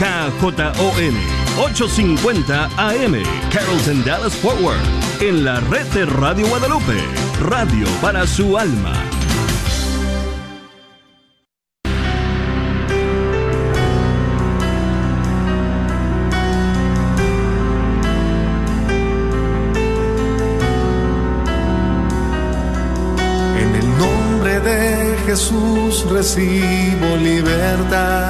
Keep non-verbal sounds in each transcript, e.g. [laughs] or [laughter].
KJON 850 AM, Carrollton Dallas Forward, en la red de Radio Guadalupe, radio para su alma. En el nombre de Jesús recibo libertad.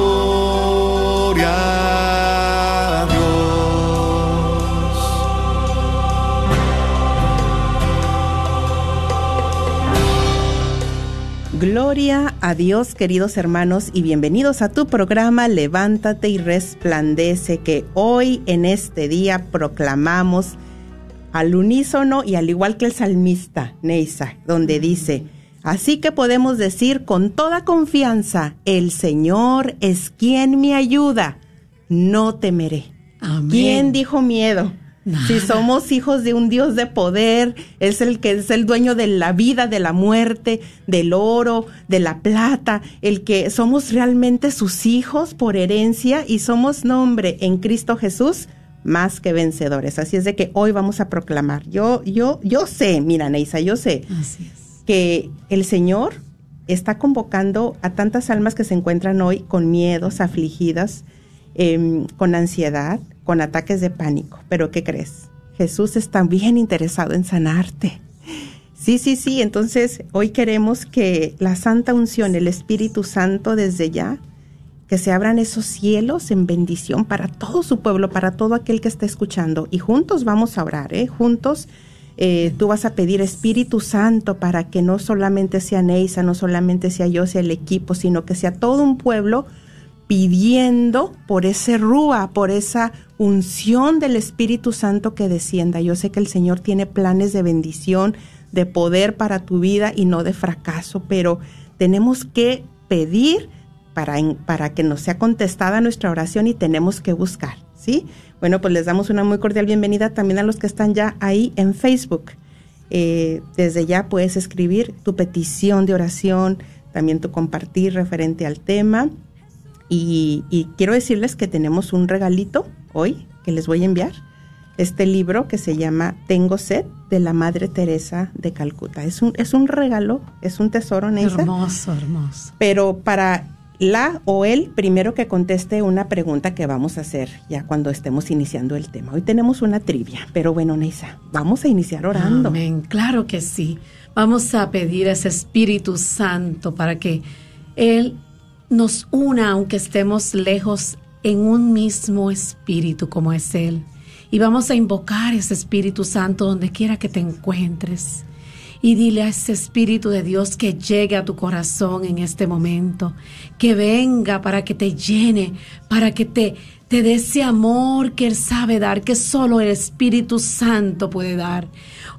Gloria a Dios, queridos hermanos, y bienvenidos a tu programa Levántate y resplandece, que hoy en este día proclamamos al unísono y al igual que el salmista Neisa, donde dice, así que podemos decir con toda confianza, el Señor es quien me ayuda, no temeré. Amén. ¿Quién dijo miedo? Si somos hijos de un Dios de poder, es el que es el dueño de la vida, de la muerte, del oro, de la plata, el que somos realmente sus hijos por herencia y somos nombre en Cristo Jesús más que vencedores. Así es de que hoy vamos a proclamar. Yo, yo, yo sé, mira, Neisa, yo sé Así es. que el Señor está convocando a tantas almas que se encuentran hoy con miedos, afligidas, em, con ansiedad, con ataques de pánico. Pero ¿qué crees? Jesús está bien interesado en sanarte. Sí, sí, sí. Entonces hoy queremos que la santa unción, el Espíritu Santo desde ya, que se abran esos cielos en bendición para todo su pueblo, para todo aquel que está escuchando. Y juntos vamos a orar, ¿eh? Juntos eh, tú vas a pedir Espíritu Santo para que no solamente sea Neisa, no solamente sea yo, sea el equipo, sino que sea todo un pueblo pidiendo por ese rúa, por esa unción del Espíritu Santo que descienda. Yo sé que el Señor tiene planes de bendición, de poder para tu vida y no de fracaso, pero tenemos que pedir para, para que nos sea contestada nuestra oración y tenemos que buscar, ¿sí? Bueno, pues les damos una muy cordial bienvenida también a los que están ya ahí en Facebook. Eh, desde ya puedes escribir tu petición de oración, también tu compartir referente al tema. Y, y quiero decirles que tenemos un regalito hoy que les voy a enviar. Este libro que se llama Tengo sed de la Madre Teresa de Calcuta. Es un, es un regalo, es un tesoro, Neisa Hermoso, hermoso. pero para la o él primero que conteste una pregunta que vamos a hacer ya cuando estemos iniciando el tema. Hoy tenemos una trivia, pero bueno, Neisa, vamos a iniciar orando. Amén. Claro que sí. Vamos a pedir a ese Espíritu Santo para que Él nos una, aunque estemos lejos, en un mismo espíritu como es Él. Y vamos a invocar ese Espíritu Santo donde quiera que te encuentres. Y dile a ese Espíritu de Dios que llegue a tu corazón en este momento, que venga para que te llene, para que te, te dé ese amor que Él sabe dar, que solo el Espíritu Santo puede dar.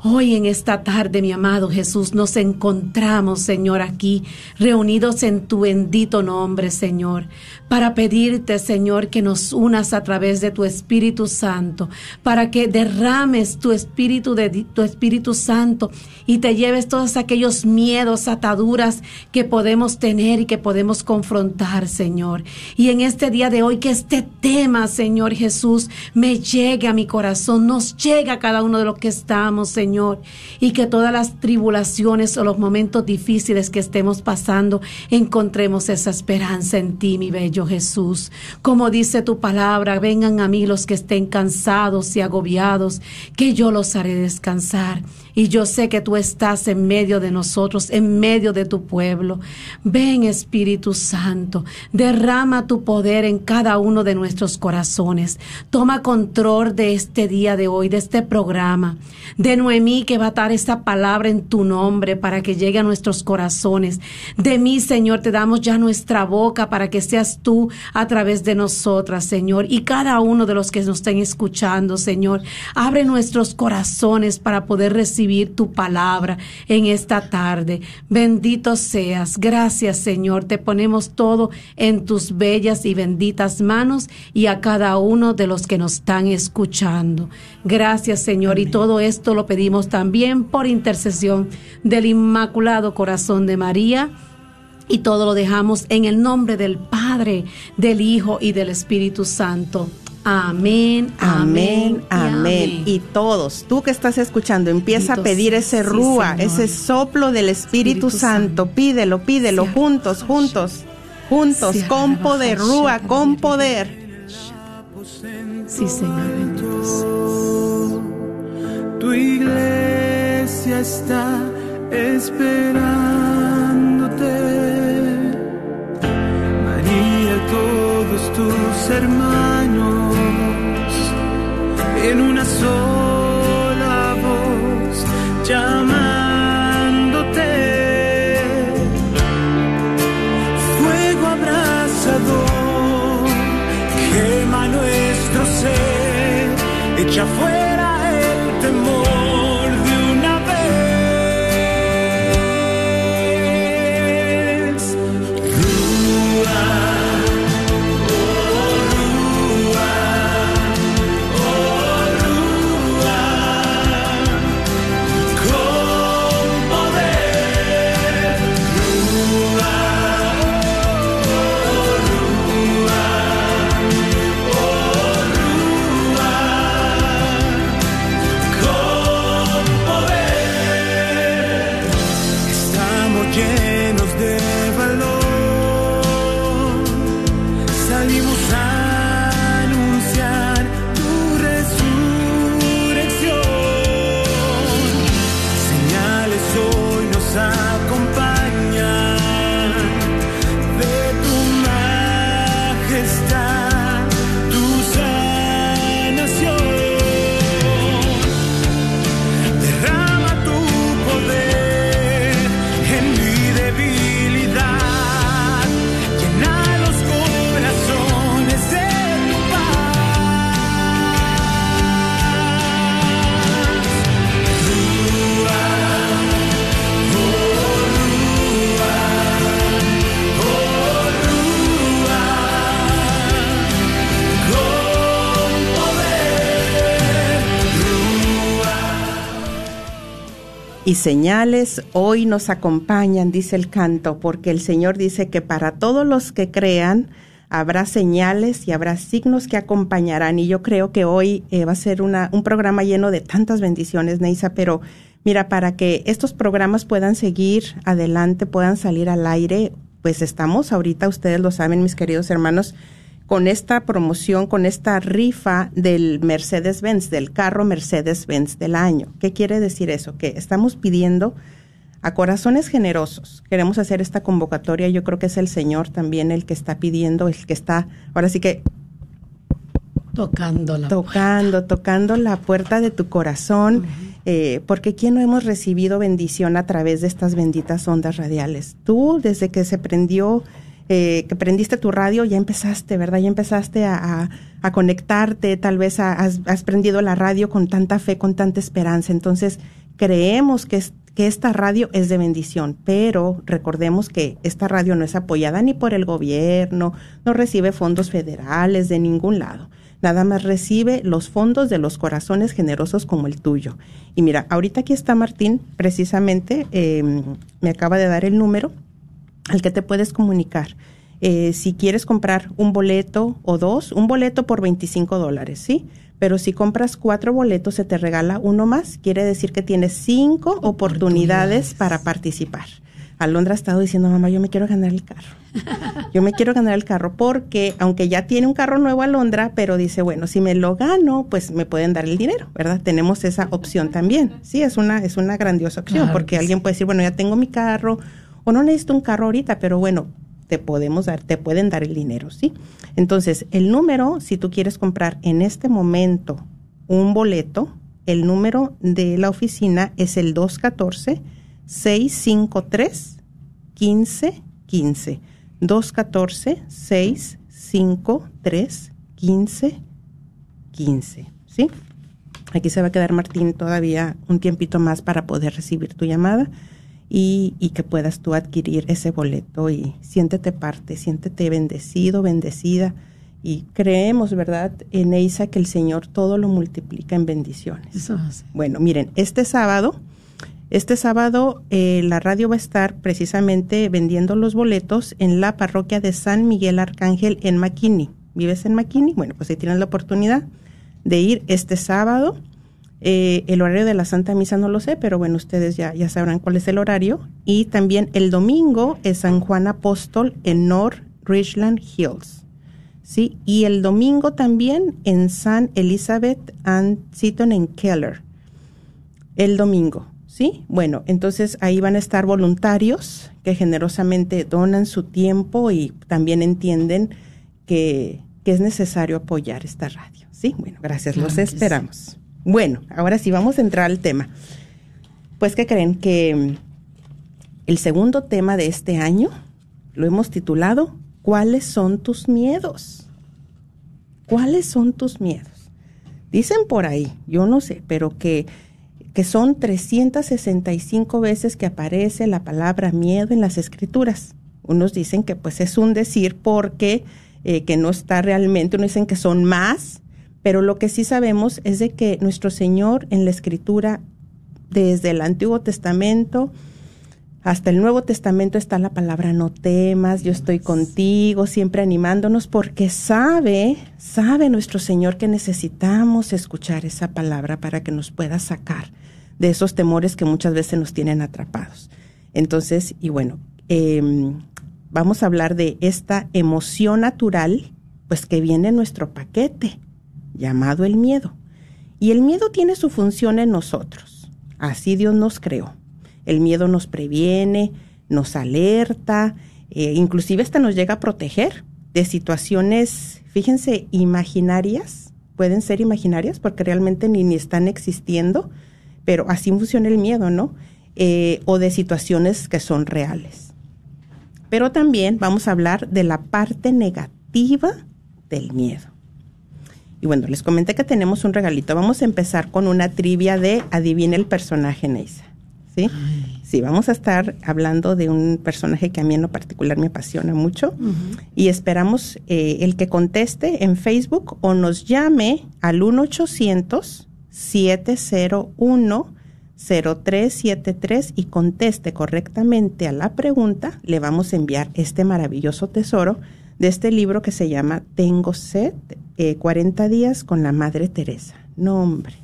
Hoy en esta tarde, mi amado Jesús, nos encontramos, Señor, aquí, reunidos en tu bendito nombre, Señor, para pedirte, Señor, que nos unas a través de tu Espíritu Santo, para que derrames tu Espíritu de tu Espíritu Santo y te lleves todos aquellos miedos, ataduras que podemos tener y que podemos confrontar, Señor. Y en este día de hoy, que este tema, Señor Jesús, me llegue a mi corazón, nos llegue a cada uno de los que estamos, Señor, y que todas las tribulaciones o los momentos difíciles que estemos pasando, encontremos esa esperanza en ti, mi bello Jesús. Como dice tu palabra, vengan a mí los que estén cansados y agobiados, que yo los haré descansar. Y yo sé que tú estás en medio de nosotros, en medio de tu pueblo. Ven Espíritu Santo, derrama tu poder en cada uno de nuestros corazones. Toma control de este día de hoy, de este programa, de Noemí que va a dar esta palabra en tu nombre para que llegue a nuestros corazones. De mí, Señor, te damos ya nuestra boca para que seas tú a través de nosotras, Señor, y cada uno de los que nos estén escuchando, Señor. Abre nuestros corazones para poder recibir tu palabra en esta tarde. Bendito seas. Gracias, Señor. Te ponemos todo en tus bellas y benditas manos y a cada uno de los que nos están escuchando. Gracias, Señor. Y todo esto lo pedimos también por intercesión del Inmaculado Corazón de María. Y todo lo dejamos en el nombre del Padre, del Hijo y del Espíritu Santo. Amén, amén, amén. Y todos, tú que estás escuchando, empieza a pedir ese rúa, ese soplo del Espíritu, Santo. Pídelo, pídelo, juntos, juntos, juntos, con poder, rúa, con poder. Sí, Señor. Tu iglesia está esperándote. María, todos tus hermanos en una sola voz llamándote. Fuego abrasador, quema nuestro ser, echa fuera Y señales hoy nos acompañan, dice el canto, porque el Señor dice que para todos los que crean habrá señales y habrá signos que acompañarán. Y yo creo que hoy eh, va a ser una, un programa lleno de tantas bendiciones, Neisa, pero mira, para que estos programas puedan seguir adelante, puedan salir al aire, pues estamos ahorita, ustedes lo saben, mis queridos hermanos, con esta promoción, con esta rifa del Mercedes-Benz, del carro Mercedes-Benz del año. ¿Qué quiere decir eso? Que estamos pidiendo a corazones generosos. Queremos hacer esta convocatoria. Yo creo que es el Señor también el que está pidiendo, el que está, ahora sí que Tocando la tocando, tocando la puerta de tu corazón, eh, porque ¿quién no hemos recibido bendición a través de estas benditas ondas radiales? Tú, desde que se prendió, eh, que prendiste tu radio, ya empezaste, ¿verdad? Ya empezaste a, conectarte, tal vez has, prendido la radio con tanta fe, con tanta esperanza. Entonces, creemos que, que esta radio es de bendición, pero recordemos que esta radio no es apoyada ni por el gobierno, no recibe fondos federales de ningún lado nada más recibe los fondos de los corazones generosos como el tuyo. Y mira, ahorita aquí está Martín, precisamente, eh, me acaba de dar el número al que te puedes comunicar. Eh, si quieres comprar un boleto o dos, un boleto por 25 dólares, ¿sí? Pero si compras cuatro boletos, se te regala uno más. Quiere decir que tienes cinco oportunidades para participar. Alondra ha estado diciendo, mamá, yo me quiero ganar el carro. Yo me quiero ganar el carro porque, aunque ya tiene un carro nuevo Alondra, pero dice, bueno, si me lo gano, pues me pueden dar el dinero, ¿verdad? Tenemos esa opción también. Sí, es una, es una grandiosa opción Claro porque que alguien puede decir, bueno, ya tengo mi carro o no necesito un carro ahorita, pero bueno, te podemos dar, te pueden dar el dinero, ¿sí? Entonces, el número, si tú quieres comprar en este momento un boleto, el número de la oficina es el 214 653 1515. 214 653 1515, ¿sí? Aquí se va a quedar Martín todavía un tiempito más para poder recibir tu llamada y, y que puedas tú adquirir ese boleto y siéntete parte, siéntete bendecido, bendecida y creemos, ¿verdad, en Eisa que el Señor todo lo multiplica en bendiciones. Eso hace. Bueno, miren, este sábado, este sábado eh, la radio va a estar precisamente vendiendo los boletos en la parroquia de San Miguel Arcángel en McKinney. ¿Vives en McKinney? Bueno, pues ahí tienes la oportunidad de ir este sábado. Eh, el horario de la Santa Misa no lo sé, pero bueno, ustedes ya, ya sabrán cuál es el horario. Y también el domingo es San Juan Apóstol en North Richland Hills. ¿sí? Y el domingo también en San Elizabeth and Seaton en Keller. El domingo, ¿sí? Bueno, entonces ahí van a estar voluntarios que generosamente donan su tiempo y también entienden que, que es necesario apoyar esta radio, ¿sí? Bueno, gracias, Claro los sí. Bueno, ahora sí vamos a entrar al tema. Pues que creen que mm, el segundo tema de este año lo hemos titulado ¿Cuáles son tus miedos? ¿Cuáles son tus miedos? Dicen por ahí, yo no sé, pero que, que son 365 veces que aparece la palabra miedo en las escrituras. Unos dicen que pues es un decir porque eh, que no está realmente, unos dicen que son más, pero lo que sí sabemos es de que nuestro Señor en la escritura, desde el Antiguo Testamento, hasta el Nuevo Testamento está la palabra no temas, yo estoy contigo, siempre animándonos, porque sabe, sabe nuestro Señor que necesitamos escuchar esa palabra para que nos pueda sacar de esos temores que muchas veces nos tienen atrapados. Entonces, y bueno, eh, vamos a hablar de esta emoción natural, pues que viene en nuestro paquete, llamado el miedo. Y el miedo tiene su función en nosotros. Así Dios nos creó. El miedo nos previene, nos alerta, eh, inclusive hasta nos llega a proteger de situaciones, fíjense, imaginarias, pueden ser imaginarias porque realmente ni, ni están existiendo, pero así funciona el miedo, ¿no? Eh, o de situaciones que son reales. Pero también vamos a hablar de la parte negativa del miedo. Y bueno, les comenté que tenemos un regalito. Vamos a empezar con una trivia de adivina el personaje, Neisa. ¿Sí? Sí, vamos a estar hablando de un personaje que a mí en lo particular me apasiona mucho y esperamos eh, el que conteste en Facebook o nos llame al 1-800-701-0373 y conteste correctamente a la pregunta, le vamos a enviar este maravilloso tesoro de este libro que se llama Tengo sed, eh, 40 días con la Madre Teresa. No, hombre.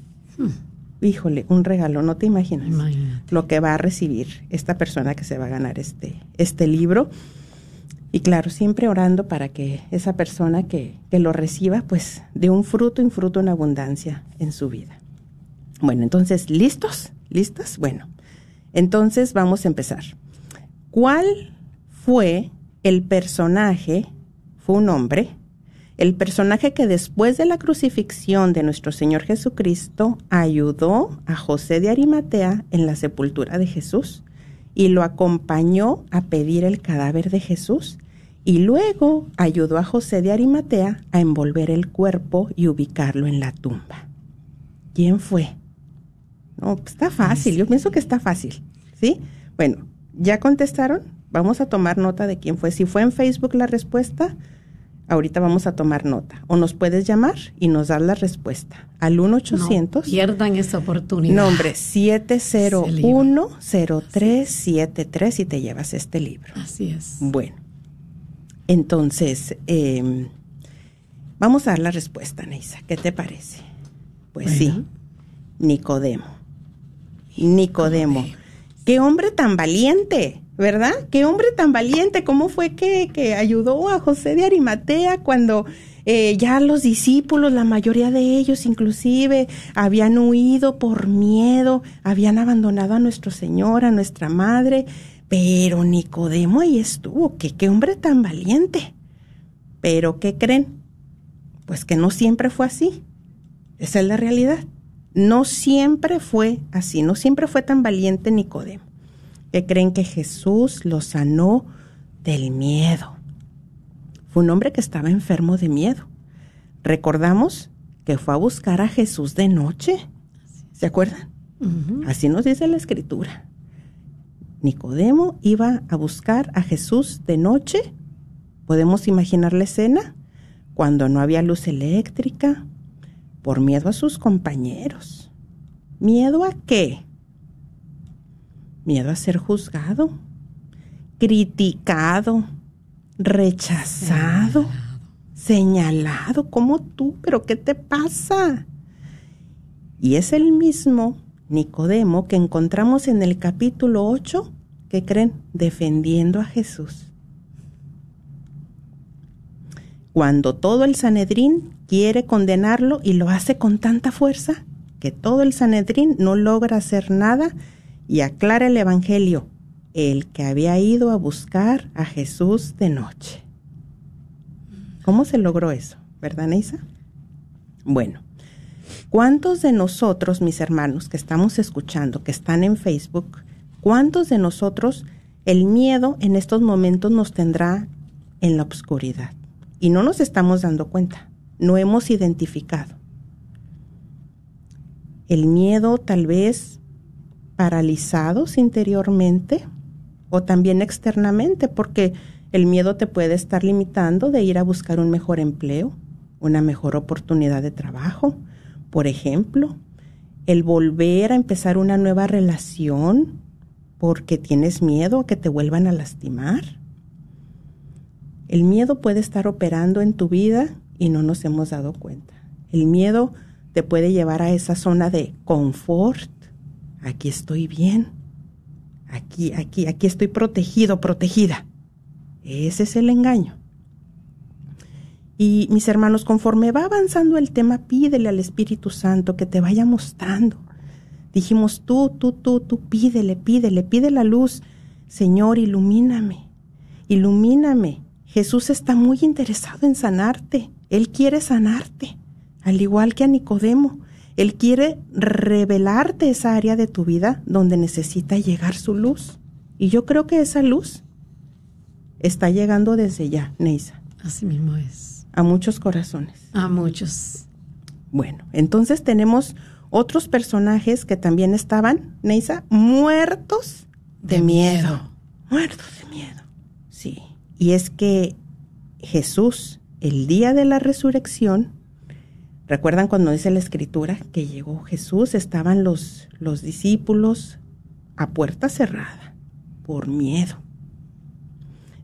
Híjole, un regalo, no te imaginas Imagínate. lo que va a recibir esta persona que se va a ganar este, este libro. Y claro, siempre orando para que esa persona que, que lo reciba, pues de un fruto en fruto en abundancia en su vida. Bueno, entonces, ¿listos? ¿Listas? Bueno, entonces vamos a empezar. ¿Cuál fue el personaje, un hombre, el personaje que después de la crucifixión de nuestro Señor Jesucristo ayudó a José de Arimatea en la sepultura de Jesús y lo acompañó a pedir el cadáver de Jesús y luego ayudó a José de Arimatea a envolver el cuerpo y ubicarlo en la tumba. ¿Quién fue? No, pues está fácil, yo pienso que está fácil, ¿sí? Bueno, ¿ya contestaron? Vamos a tomar nota de quién fue. Si fue en Facebook la respuesta, ahorita vamos a tomar nota. O nos puedes llamar y nos dar la respuesta al 1-800. No pierdan esa oportunidad. Nombre 701-0373 y te llevas este libro. Así es. Bueno, entonces, eh, vamos a dar la respuesta, Neisa. ¿Qué te parece? Pues sí. Nicodemo. Nicodemo. ¡Qué hombre tan valiente! ¿Verdad? Qué hombre tan valiente, cómo fue que, que ayudó a José de Arimatea cuando eh, ya los discípulos, la mayoría de ellos inclusive, habían huido por miedo, habían abandonado a nuestro Señor, a nuestra Madre, pero Nicodemo ahí estuvo, que qué hombre tan valiente. Pero ¿qué creen? Pues que no siempre fue así. Esa es la realidad. No siempre fue así, no siempre fue tan valiente Nicodemo. Que creen que Jesús lo sanó del miedo. Fue un hombre que estaba enfermo de miedo. Recordamos que fue a buscar a Jesús de noche. ¿Se acuerdan? Así nos dice la escritura. Nicodemo iba a buscar a Jesús de noche. ¿Podemos imaginar la escena? Cuando no había luz eléctrica, por miedo a sus compañeros. ¿Miedo a qué? Miedo a ser juzgado, criticado, rechazado, señalado, como tú, pero ¿qué te pasa? Y es el mismo Nicodemo que encontramos en el capítulo 8, que creen, defendiendo a Jesús. Cuando todo el Sanedrín quiere condenarlo y lo hace con tanta fuerza que todo el Sanedrín no logra hacer nada y aclara el Evangelio, el que había ido a buscar a Jesús de noche. ¿Cómo se logró eso? ¿Verdad, Neisa? Bueno, ¿cuántos de nosotros, mis hermanos, que estamos escuchando, que están en Facebook, cuántos de nosotros el miedo en estos momentos nos tendrá en la oscuridad? Y no nos estamos dando cuenta, no hemos identificado. El miedo tal vez paralizados interiormente o también externamente, porque el miedo te puede estar limitando de ir a buscar un mejor empleo, una mejor oportunidad de trabajo, por ejemplo, el volver a empezar una nueva relación porque tienes miedo a que te vuelvan a lastimar. El miedo puede estar operando en tu vida y no nos hemos dado cuenta. El miedo te puede llevar a esa zona de confort. Aquí estoy bien. Aquí, aquí, aquí estoy protegido, protegida. Ese es el engaño. Y mis hermanos, conforme va avanzando el tema, pídele al Espíritu Santo que te vaya mostrando. Dijimos, tú, tú, tú, tú, pídele, pídele, pide la luz. Señor, ilumíname, ilumíname. Jesús está muy interesado en sanarte. Él quiere sanarte, al igual que a Nicodemo. Él quiere revelarte esa área de tu vida donde necesita llegar su luz. Y yo creo que esa luz está llegando desde ya, Neisa. Así mismo es. A muchos corazones. A muchos. Bueno, entonces tenemos otros personajes que también estaban, Neisa, muertos de, De miedo. miedo. Muertos de miedo. Sí. Y es que Jesús, el día de la resurrección, ¿recuerdan cuando dice la escritura que llegó Jesús? Estaban los, los discípulos a puerta cerrada por miedo.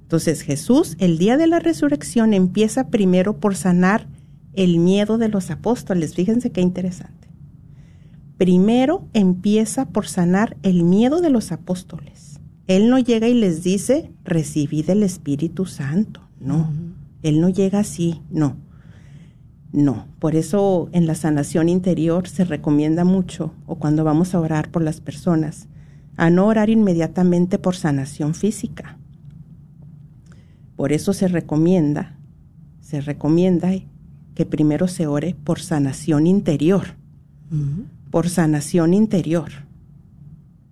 Entonces Jesús, el día de la resurrección, empieza primero por sanar el miedo de los apóstoles. Fíjense qué interesante. Primero empieza por sanar el miedo de los apóstoles. Él no llega y les dice, recibid el Espíritu Santo. No, Él no llega así, no. No, por eso en la sanación interior se recomienda mucho, o cuando vamos a orar por las personas, a no orar inmediatamente por sanación física. Por eso se recomienda, se recomienda que primero se ore por sanación interior, por sanación interior,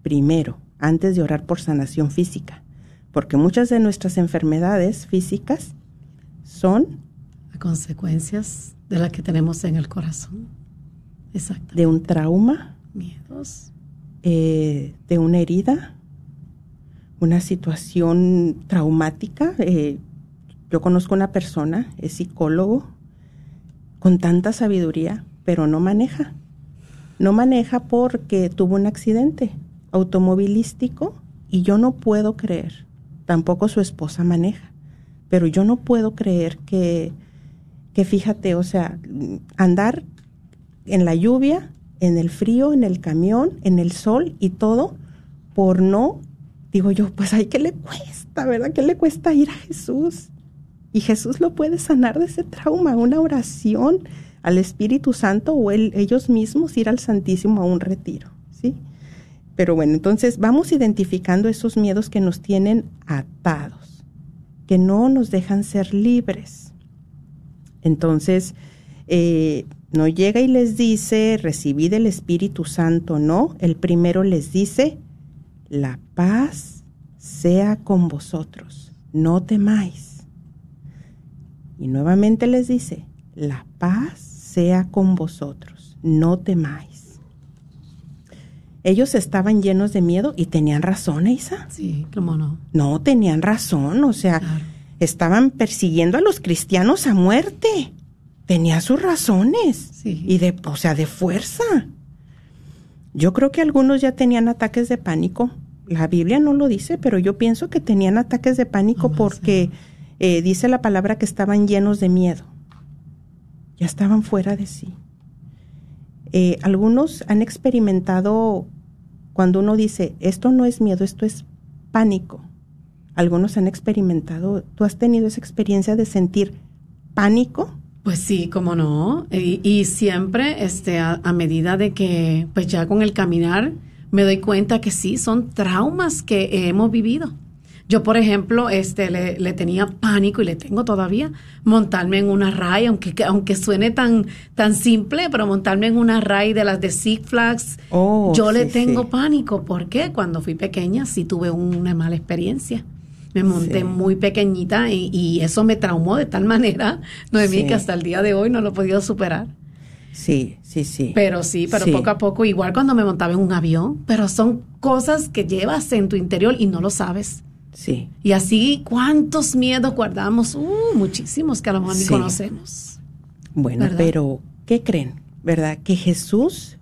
primero, antes de orar por sanación física, porque muchas de nuestras enfermedades físicas son consecuencias de las que tenemos en el corazón. Exacto. de un trauma, Miedos. eh, de una herida, una situación traumática. Eh, yo conozco una persona, es psicólogo, con tanta sabiduría, pero no maneja. No maneja porque tuvo un accidente automovilístico y yo no puedo creer, tampoco su esposa maneja, pero yo no puedo creer que, que fíjate, o sea, andar en la lluvia, en el frío, en el camión, en el sol y todo, por no digo yo, pues ay, ¿qué le cuesta, verdad? ¿Qué le cuesta ir a Jesús? Y Jesús lo puede sanar de ese trauma, una oración al Espíritu Santo o ellos mismos ir al Santísimo a un retiro, ¿sí? Pero bueno, entonces vamos identificando esos miedos que nos tienen atados, que no nos dejan ser libres. Entonces, eh, no llega y les dice, recibid el Espíritu Santo, no. El primero les dice, la paz sea con vosotros, no temáis. Y nuevamente les dice, la paz sea con vosotros, no temáis. Ellos estaban llenos de miedo y tenían razón, Isa. Sí, cómo no. No, tenían razón, o sea, Claro. Estaban persiguiendo a los cristianos a muerte. Tenía sus razones. Sí. Y de, o sea, de fuerza. Yo creo que algunos ya tenían ataques de pánico. La Biblia no lo dice, pero yo pienso que tenían ataques de pánico porque eh, dice la palabra que estaban llenos de miedo. Ya estaban fuera de sí. Eh, algunos han experimentado cuando uno dice, esto no es miedo, esto es pánico. Algunos han experimentado, ¿tú has tenido esa experiencia de sentir pánico? Pues sí, cómo no. Y, y siempre, este, a, a medida de que, pues ya con el caminar, me doy cuenta que sí, son traumas que hemos vivido. Yo, por ejemplo, este, le, le tenía pánico y le tengo todavía montarme en una raya, aunque, aunque suene tan, tan simple, pero montarme en una raya de las de Six Flags, Oh, yo le tengo sí. pánico. ¿Por qué? Cuando fui pequeña sí tuve una mala experiencia. Me monté Sí. muy pequeñita y, y eso me traumó de tal manera, Noemí, Sí. que hasta el día de hoy no lo he podido superar. Sí, sí, sí. Pero sí, pero Sí. poco a poco, igual cuando me montaba en un avión, pero son cosas que llevas en tu interior y no lo sabes. Sí, Y así, ¿cuántos miedos guardamos? Uh, muchísimos que a lo mejor ni conocemos. bueno, ¿Verdad? pero ¿qué creen? ¿Verdad? Que Jesús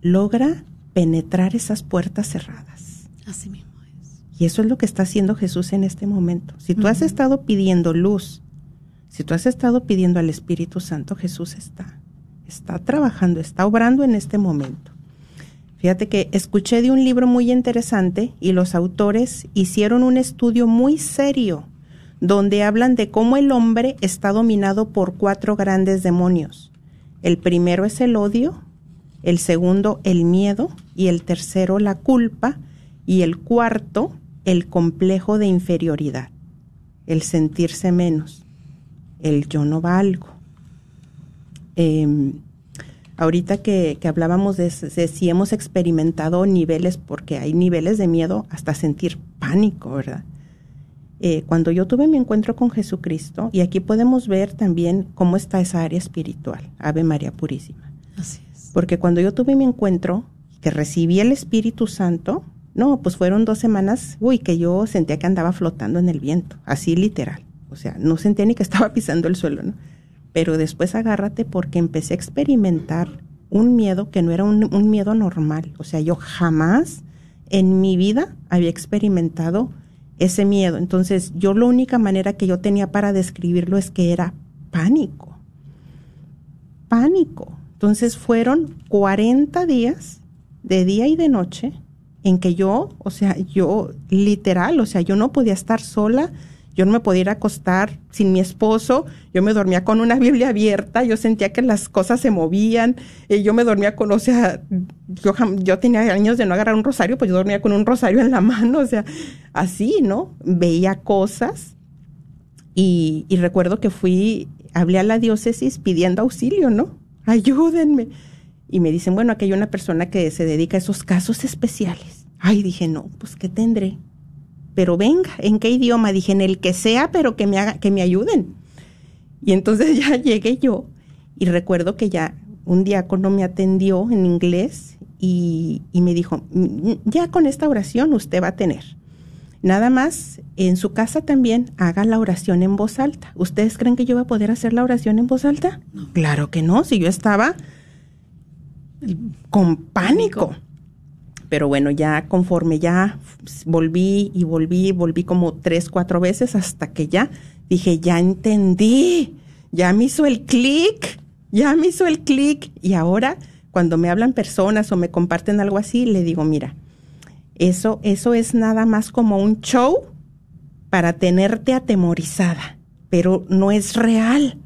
logra penetrar esas puertas cerradas. Así mismo. Y eso es lo que está haciendo Jesús en este momento. Si tú has estado pidiendo luz, si tú has estado pidiendo al Espíritu Santo, Jesús está, está trabajando, está obrando en este momento. Fíjate que escuché de un libro muy interesante y los autores hicieron un estudio muy serio donde hablan de cómo el hombre está dominado por cuatro grandes demonios. El primero es el odio, el segundo el miedo y el tercero la culpa y el cuarto el complejo de inferioridad, el sentirse menos, el yo no valgo. Em, ahorita que, que hablábamos de, de si hemos experimentado niveles, porque hay niveles de miedo hasta sentir pánico, ¿verdad? Eh, cuando yo tuve mi encuentro con Jesucristo, y aquí podemos ver también cómo está esa área espiritual, Ave María Purísima. Así es. Porque cuando yo tuve mi encuentro, que recibí el Espíritu Santo, no, pues fueron dos semanas, uy, que yo sentía que andaba flotando en el viento, así literal. O sea, no sentía ni que [laughs] estaba pisando el suelo, ¿no? Pero después agárrate porque empecé a experimentar un miedo que no era un, miedo normal. O sea, yo jamás en mi vida había experimentado ese miedo. Entonces, yo la única manera que yo tenía para describirlo es que era pánico. Pánico. Entonces fueron 40 días de día y de noche en que yo, o sea, yo literal, o sea, yo no podía estar sola, yo no me podía ir a acostar sin mi esposo, yo me dormía con una Biblia abierta, yo sentía que las cosas se movían, eh, yo me dormía con, o sea, yo, yo tenía años de no agarrar un rosario, pues yo dormía con un rosario en la mano, o sea, así, ¿no? Veía cosas y, y recuerdo que fui, hablé a la diócesis pidiendo auxilio, ¿no? Ayúdenme. Y me dicen, bueno, aquí hay una persona que se dedica a esos casos especiales. Ay, dije, no, pues ¿qué tendré? Pero venga, ¿en qué idioma? Dije, en el que sea, pero que me haga, que me ayuden. Y entonces [laughs] ya llegué yo y recuerdo que ya un diácono me atendió en inglés y, y me dijo, "Mm, ya con esta oración usted va a tener. Nada más, en su casa también haga la oración en voz alta. ¿Ustedes creen que yo voy a poder hacer la oración en voz alta? Claro que no, si yo estaba con pánico. Pero bueno, ya conforme ya volví y volví, volví como tres, cuatro veces hasta que ya dije, ya entendí, ya me hizo el clic, ya me hizo el clic. Y ahora, cuando me hablan personas o me comparten algo así, le digo, mira, Eso, eso es nada más como un show para tenerte atemorizada, pero no es real.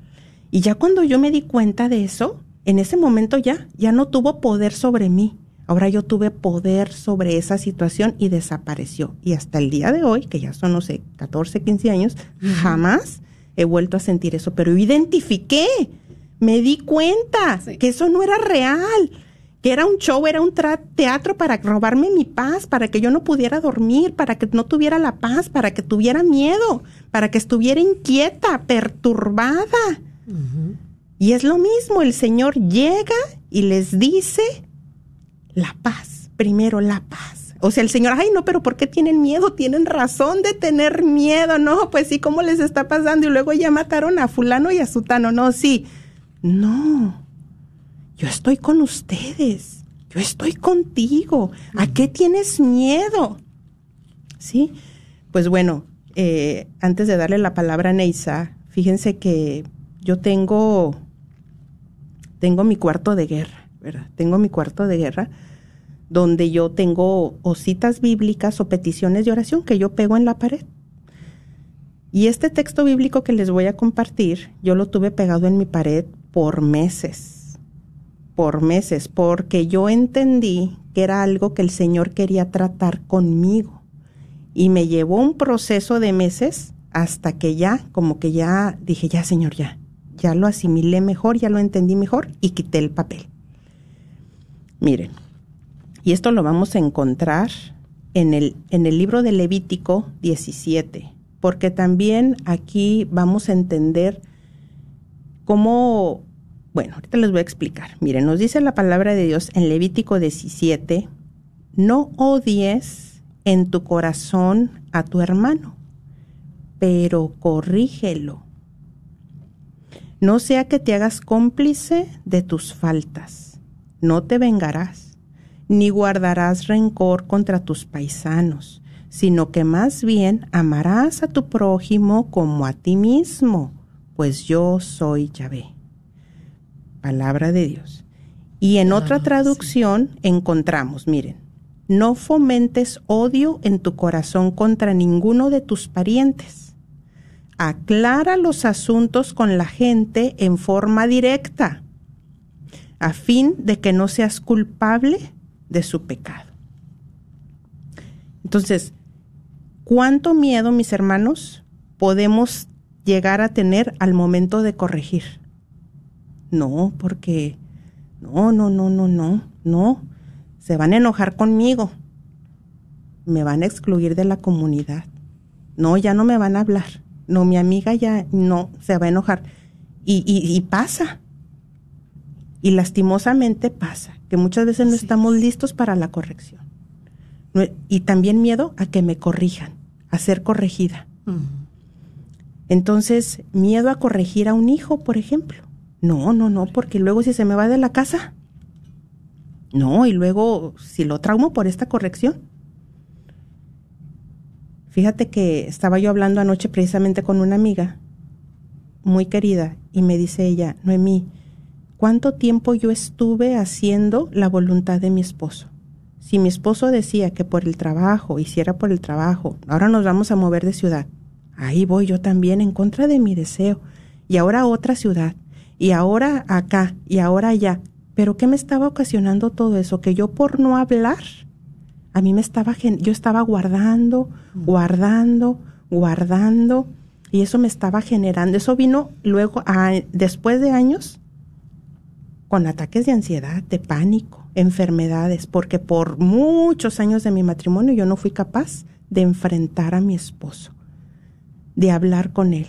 Y ya cuando yo me di cuenta de eso, en ese momento ya, ya no tuvo poder sobre mí. Ahora yo tuve poder sobre esa situación y desapareció. Y hasta el día de hoy, que ya son, no sé, 14, 15 años, jamás he vuelto a sentir eso. Pero identifiqué, me di cuenta Sí. que eso no era real, que era un show, era un teatro para robarme mi paz, para que yo no pudiera dormir, para que no tuviera la paz, para que tuviera miedo, para que estuviera inquieta, perturbada. Y es lo mismo, el Señor llega y les dice la paz, primero la paz. O sea, el Señor, ay, no, pero ¿por qué tienen miedo? Tienen razón de tener miedo, no, pues sí, ¿cómo les está pasando? Y luego ya mataron a fulano y a sutano, no, sí. No, yo estoy con ustedes, yo estoy contigo. ¿A qué tienes miedo? ¿Sí? Pues bueno, eh, antes de darle la palabra a Neisa, fíjense que yo tengo, tengo mi cuarto de guerra, ¿verdad? Tengo mi cuarto de guerra donde yo tengo o citas bíblicas o peticiones de oración que yo pego en la pared. Y este texto bíblico que les voy a compartir, yo lo tuve pegado en mi pared por meses, por meses, porque yo entendí que era algo que el Señor quería tratar conmigo. Y me llevó un proceso de meses hasta que ya, como que ya dije, ya Señor, ya, ya lo asimilé mejor, ya lo entendí mejor y quité el papel. Miren, y esto lo vamos a encontrar en el, en el libro de Levítico 17, porque también aquí vamos a entender cómo, bueno, ahorita les voy a explicar. Miren, nos dice la palabra de Dios en Levítico 17, no odies en tu corazón a tu hermano, pero corrígelo. No sea que te hagas cómplice de tus faltas. No te vengarás, ni guardarás rencor contra tus paisanos, sino que más bien amarás a tu prójimo como a ti mismo, pues yo soy Yahvé. Palabra de Dios. Y en otra traducción encontramos, miren, no fomentes odio en tu corazón contra ninguno de tus parientes. Aclara los asuntos con la gente en forma directa, a fin de que no seas culpable de su pecado. Entonces, ¿cuánto miedo, mis hermanos, podemos llegar a tener al momento de corregir? No, porque no, no, no, no, no, no. Se van a enojar conmigo. Me van a excluir de la comunidad. No, ya no me van a hablar. No, mi amiga ya no se va a enojar. Y, y, y pasa. Y lastimosamente pasa, que muchas veces no Sí. estamos listos para la corrección. No- Y también miedo a que me corrijan, a ser corregida. Entonces, miedo a corregir a un hijo, por ejemplo. No, no, no, porque luego si se me va de la casa. No, y luego si lo traumo por esta corrección. Fíjate que estaba yo hablando anoche precisamente con una amiga muy querida y me dice ella, Noemí, ¿cuánto tiempo yo estuve haciendo la voluntad de mi esposo? Si mi esposo decía que por el trabajo, hiciera por el trabajo, ahora nos vamos a mover de ciudad, ahí voy yo también en contra de mi deseo, y ahora a otra ciudad, y ahora acá, y ahora allá. Pero ¿qué me estaba ocasionando todo eso? Que yo por no hablar, a mí me estaba, yo estaba guardando, guardando, guardando, y eso me estaba generando. Eso vino luego, a- después de años, con ataques de ansiedad, de pánico, enfermedades, porque por muchos años de mi matrimonio yo no fui capaz de enfrentar a mi esposo, de hablar con él.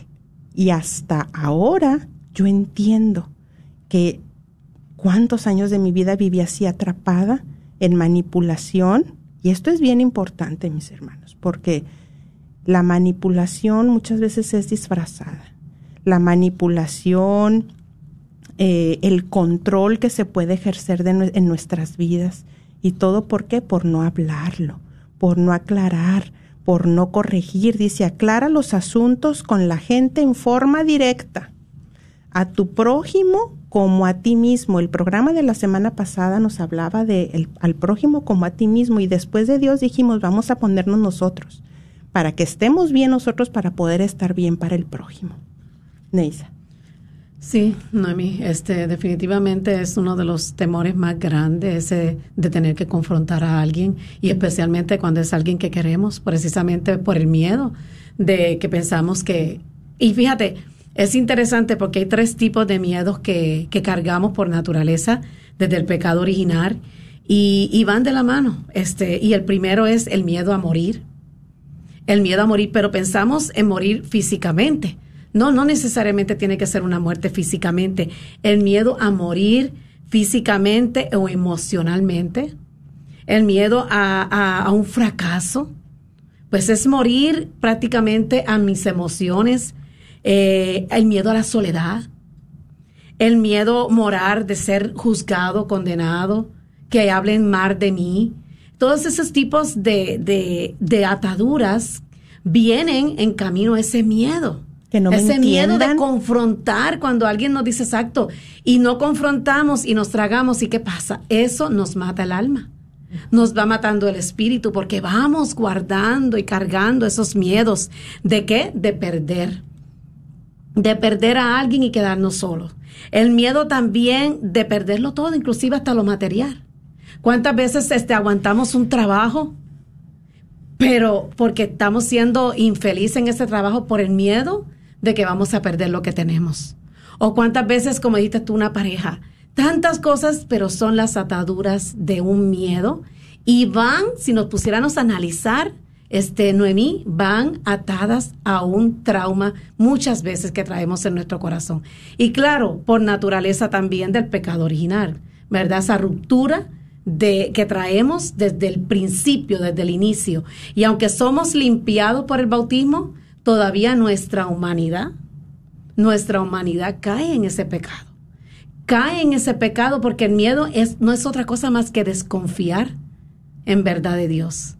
Y hasta ahora yo entiendo que cuántos años de mi vida viví así atrapada en manipulación. Y esto es bien importante, mis hermanos, porque la manipulación muchas veces es disfrazada. La manipulación, eh, el control que se puede ejercer de en nuestras vidas. ¿Y todo por qué? Por no hablarlo, por no aclarar, por no corregir. Dice, aclara los asuntos con la gente en forma directa, a tu prójimo como a ti mismo. El programa de la semana pasada nos hablaba de al prójimo como a ti mismo y después de Dios dijimos vamos a ponernos nosotros para que estemos bien nosotros para poder estar bien para el prójimo. Neisa. Sí, Noemi, este definitivamente es uno de los temores más grandes ese de tener que confrontar a alguien y especialmente cuando es alguien que queremos, precisamente por el miedo de que pensamos que y fíjate, es interesante porque hay tres tipos de miedos que, que cargamos por naturaleza desde el pecado original y, y van de la mano. Este, y el primero es el miedo a morir. El miedo a morir, pero pensamos en morir físicamente. No, no necesariamente tiene que ser una muerte físicamente. El miedo a morir físicamente o emocionalmente. El miedo a, a- a un fracaso. Pues es morir prácticamente a mis emociones. Eh, el miedo a la soledad. El miedo morar de ser juzgado, condenado, que hablen mal de mí. Todos esos tipos de, de, de ataduras vienen en camino a ese miedo. Que no ese miedo de confrontar cuando alguien nos dice exacto y no confrontamos y nos tragamos y qué pasa eso nos mata el alma nos va matando el espíritu porque vamos guardando y cargando esos miedos de qué de perder de perder a alguien y quedarnos solos el miedo también de perderlo todo inclusive hasta lo material cuántas veces este aguantamos un trabajo pero porque estamos siendo infelices en ese trabajo por el miedo de que vamos a perder lo que tenemos. O cuántas veces, como dijiste tú, una pareja, tantas cosas, pero son las ataduras de un miedo y van, si nos pusiéramos a analizar, este, Noemí, van atadas a un trauma muchas veces que traemos en nuestro corazón. Y claro, por naturaleza también del pecado original, ¿verdad? Esa ruptura de que traemos desde el principio, desde el inicio. Y aunque somos limpiados por el bautismo, todavía nuestra humanidad, nuestra humanidad cae en ese pecado. Cae en ese pecado porque el miedo es, no es otra cosa más que desconfiar en verdad de Dios.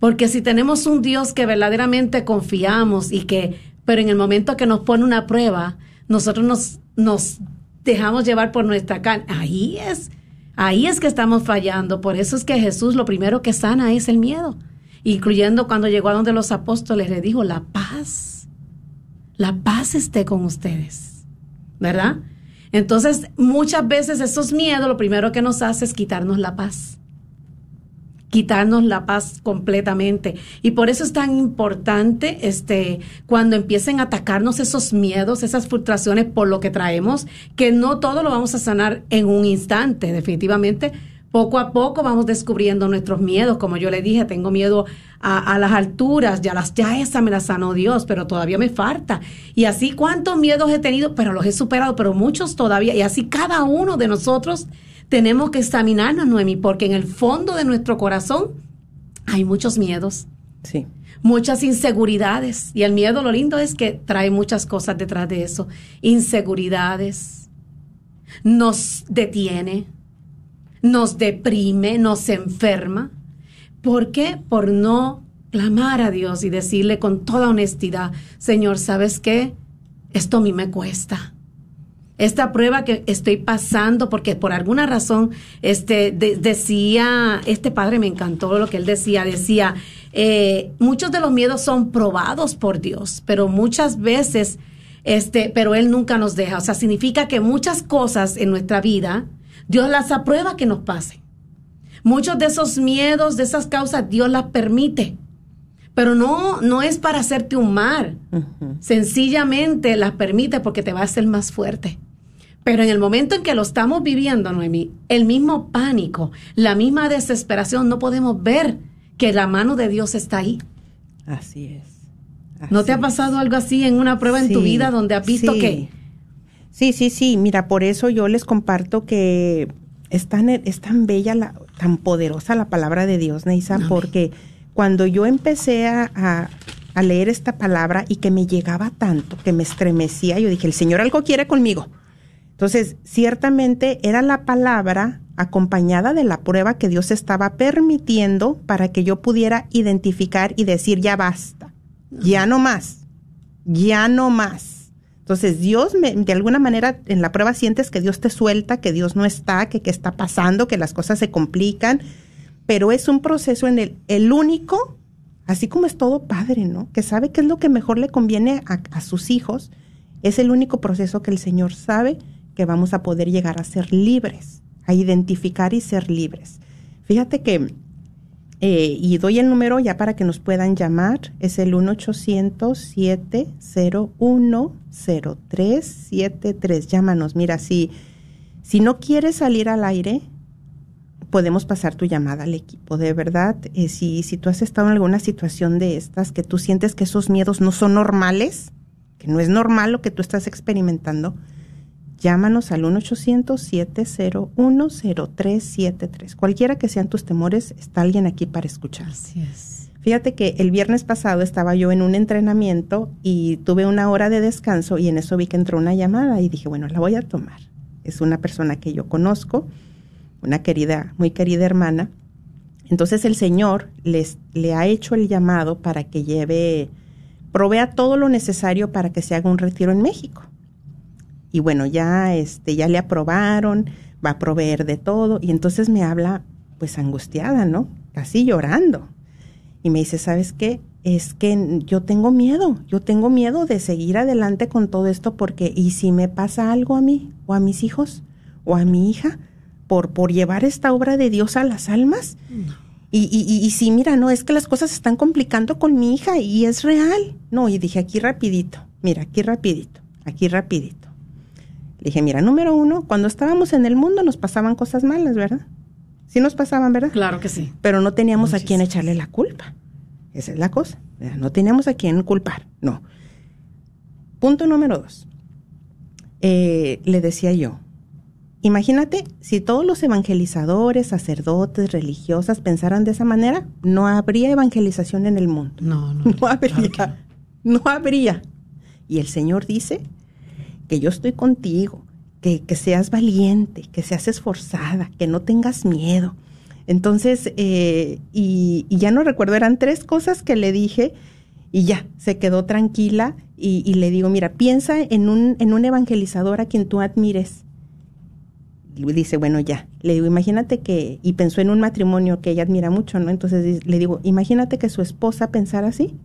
Porque si tenemos un Dios que verdaderamente confiamos y que, pero en el momento que nos pone una prueba, nosotros nos, nos dejamos llevar por nuestra carne, ahí es, ahí es que estamos fallando. Por eso es que Jesús lo primero que sana es el miedo. Incluyendo cuando llegó a donde los apóstoles le dijo, la paz, la paz esté con ustedes. ¿Verdad? Entonces, muchas veces esos miedos lo primero que nos hace es quitarnos la paz quitarnos la paz completamente. Y por eso es tan importante este cuando empiecen a atacarnos esos miedos, esas frustraciones por lo que traemos, que no todo lo vamos a sanar en un instante, definitivamente. Poco a poco vamos descubriendo nuestros miedos, como yo le dije, tengo miedo a, a las alturas, ya las ya esa me la sanó Dios, pero todavía me falta. Y así cuántos miedos he tenido, pero los he superado, pero muchos todavía. Y así cada uno de nosotros tenemos que examinarnos, Noemi, porque en el fondo de nuestro corazón hay muchos miedos, Sí. muchas inseguridades. Y el miedo, lo lindo es que trae muchas cosas detrás de eso. Inseguridades, nos detiene, nos deprime, nos enferma. ¿Por qué? Por no clamar a Dios y decirle con toda honestidad, Señor, ¿sabes qué? Esto a mí me cuesta esta prueba que estoy pasando, porque por alguna razón, este, de- decía, este padre me encantó lo que él decía, decía, eh, muchos de los miedos son probados por Dios, pero muchas veces, este, pero Él nunca nos deja. O sea, significa que muchas cosas en nuestra vida, Dios las aprueba que nos pasen. Muchos de esos miedos, de esas causas, Dios las permite. Pero no, no es para hacerte un mal. Sencillamente las permite porque te va a hacer más fuerte. Pero en el momento en que lo estamos viviendo, Noemí, el mismo pánico, la misma desesperación, no podemos ver que la mano de Dios está ahí. Así es. ¿No te ha es. pasado algo así en una prueba en tu vida donde has visto sí. que... Sí, sí, sí. Mira, por eso yo les comparto que es tan, es tan bella, la, tan poderosa la palabra de Dios, Neisa, porque cuando yo empecé a, a- a leer esta palabra y que me llegaba tanto, que me estremecía, yo dije, el Señor algo quiere conmigo. Entonces, ciertamente era la palabra acompañada de la prueba que Dios estaba permitiendo para que yo pudiera identificar y decir, ya basta, ya no más, ya no más. Entonces Dios, me- de alguna manera, en la prueba sientes que Dios te suelta, que Dios no está, que qué está pasando, que las cosas se complican, pero es un proceso en el, el único, así como es todo padre, ¿no? Que sabe qué es lo que mejor le conviene a, a sus hijos, es el único proceso que el Señor sabe que vamos a poder llegar a ser libres, a identificar y ser libres. Fíjate que, eh, y doy el número ya para que nos puedan llamar, es el 1-800-701-0373. Llámanos, mira, si, si no quieres salir al aire, podemos pasar tu llamada al equipo. De verdad, eh, si, si tú has estado en alguna situación de estas, que tú sientes que esos miedos no son normales, que no es normal lo que tú estás experimentando, llámanos al 1-800-701-0373. Cualquiera que sean tus temores, está alguien aquí para escuchar. Así es. Fíjate que el viernes pasado estaba yo en un entrenamiento y tuve una hora de descanso y en eso vi que entró una llamada y dije, bueno, la voy a tomar. Es una persona que yo conozco, una querida, muy querida hermana. Entonces el Señor les, le ha hecho el llamado para que lleve, provea todo lo necesario para que se haga un retiro en México. Y bueno, ya, este, ya le aprobaron, va a proveer de todo. Y entonces me habla, pues angustiada, ¿no? Casi llorando. Y me dice, ¿sabes qué? Es que yo tengo miedo, yo tengo miedo de seguir adelante con todo esto porque, ¿y si me pasa algo a mí, o a mis hijos, o a mi hija, por, por llevar esta obra de Dios a las almas? Y, y, y, y sí, mira, no, es que las cosas se están complicando con mi hija y es real. No, y dije, aquí rapidito, mira, aquí rapidito, aquí rapidito. Le dije, mira, número uno, cuando estábamos en el mundo nos pasaban cosas malas, ¿verdad? Sí nos pasaban, ¿verdad? Claro que sí. Pero no teníamos a quién echarle la culpa. Esa es la cosa. ¿verdad? No teníamos a quién culpar. No. Punto número dos. Eh, le decía yo, imagínate si todos los evangelizadores, sacerdotes, religiosas pensaran de esa manera, no habría evangelización en el mundo. No, no. [laughs] No habría. No habría. Y el Señor dice que yo estoy contigo, que, que seas valiente, que seas esforzada, que no tengas miedo. Entonces, eh, y, ya no recuerdo, eran tres cosas que le dije y ya, se quedó tranquila y, le digo, mira, piensa en un, en un evangelizador a quien tú admires. Y dice, bueno, ya. Le digo, imagínate que, y pensó en un matrimonio que ella admira mucho, ¿no? Entonces le digo, imagínate que su esposa pensara así.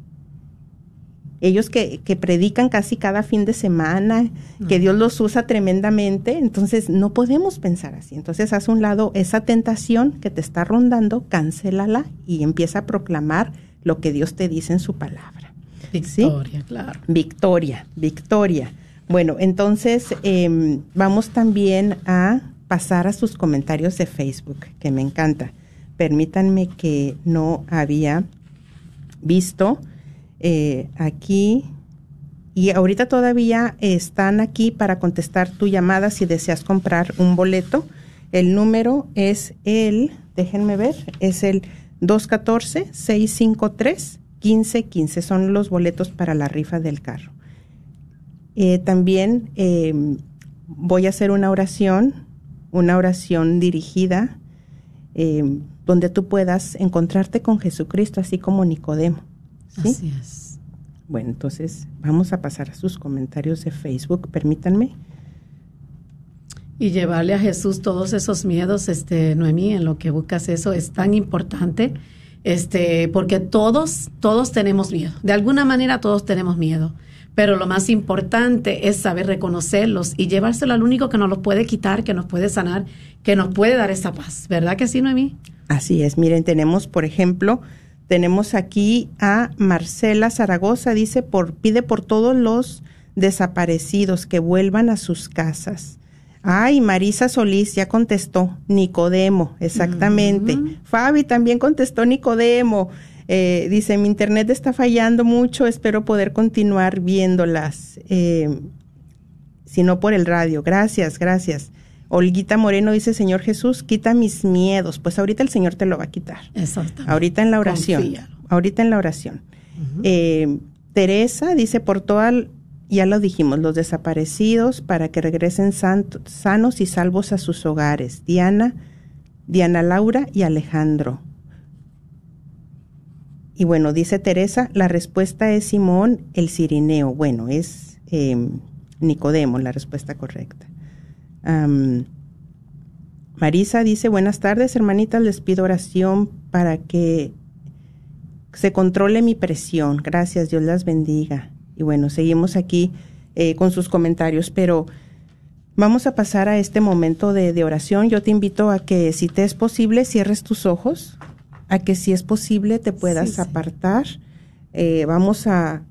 Ellos que, que predican casi cada fin de semana, que Dios los usa tremendamente, entonces no podemos pensar así. Entonces haz a un lado esa tentación que te está rondando, cancélala y empieza a proclamar lo que Dios te dice en su palabra. Victoria, claro. Victoria, victoria. Bueno, entonces em, vamos también a pasar a sus comentarios de Facebook, que me encanta. Permítanme que no había visto eh, aquí y ahorita todavía están aquí para contestar tu llamada si deseas comprar un boleto. El número es el, déjenme ver, es el 214-653-1515. Son los boletos para la rifa del carro. Eh, también eh, voy a hacer una oración, una oración dirigida eh, donde tú puedas encontrarte con Jesucristo, así como Nicodemo. ¿Sí? Así es. Bueno, entonces vamos a pasar a sus comentarios de Facebook, permítanme. Y llevarle a Jesús todos esos miedos, este, Noemí, en lo que buscas eso es tan importante, este, porque todos, todos tenemos miedo. De alguna manera todos tenemos miedo. Pero lo más importante es saber reconocerlos y llevárselo al único que nos los puede quitar, que nos puede sanar, que nos puede dar esa paz. ¿Verdad que sí, Noemí? Así es, miren, tenemos, por ejemplo, tenemos aquí a Marcela Zaragoza, dice, por, pide por todos los desaparecidos que vuelvan a sus casas. Ay, Marisa Solís ya contestó, Nicodemo, exactamente. Fabi también contestó Nicodemo. Eh, dice, mi internet está fallando mucho, espero poder continuar viéndolas, eh, si no por el radio. Gracias, gracias. Olguita Moreno dice, Señor Jesús, quita mis miedos. Pues ahorita el Señor te lo va a quitar. Exactamente. Ahorita en la oración. Confíalo. Ahorita en la oración. Eh, Teresa dice por toda, ya lo dijimos, los desaparecidos para que regresen sanos y salvos a sus hogares. Diana, Diana Laura y Alejandro. Y bueno, dice Teresa, la respuesta es Simón el Cirineo. Bueno, es eh, Nicodemo, la respuesta correcta. Marisa dice, buenas tardes, hermanitas, les pido oración para que se controle mi presión. Gracias, Dios las bendiga. Y bueno, seguimos aquí eh, con sus comentarios, pero vamos a pasar a este momento de, de oración. Yo te invito a que si te es posible, cierres tus ojos, a que si es posible te puedas Sí, sí. apartar. Eh, vamos a,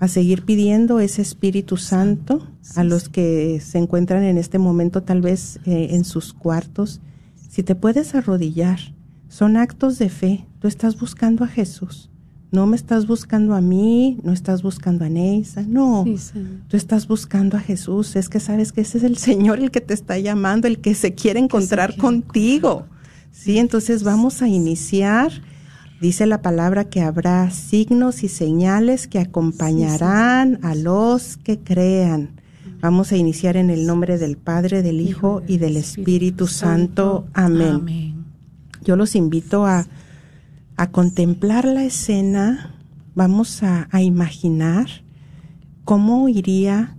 a seguir pidiendo ese Espíritu Santo a los que se encuentran en este momento tal vez eh, en sus cuartos. Si te puedes arrodillar, son actos de fe. Tú estás buscando a Jesús. No me estás buscando a mí, no estás buscando a Neisa, no. Sí. Tú estás buscando a Jesús. Es que sabes que ese es el Señor el que te está llamando, el que se quiere encontrar quiere contigo. Sí, entonces vamos a iniciar. Dice la palabra que habrá signos y señales que acompañarán a los que crean. Vamos a iniciar en el nombre del Padre, del Hijo y del Espíritu Santo. Amén. Yo los invito a, a contemplar la escena. Vamos a, a imaginar cómo iría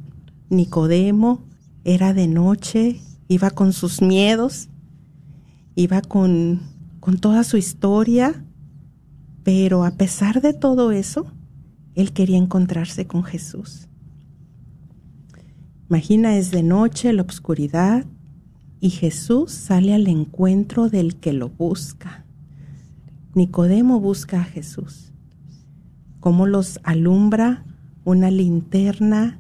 Nicodemo. Era de noche, iba con sus miedos, iba con, con toda su historia, pero a pesar de todo eso, él quería encontrarse con Jesús. Imagina, es de noche, la oscuridad, y Jesús sale al encuentro del que lo busca. Nicodemo busca a Jesús. Cómo los alumbra una linterna,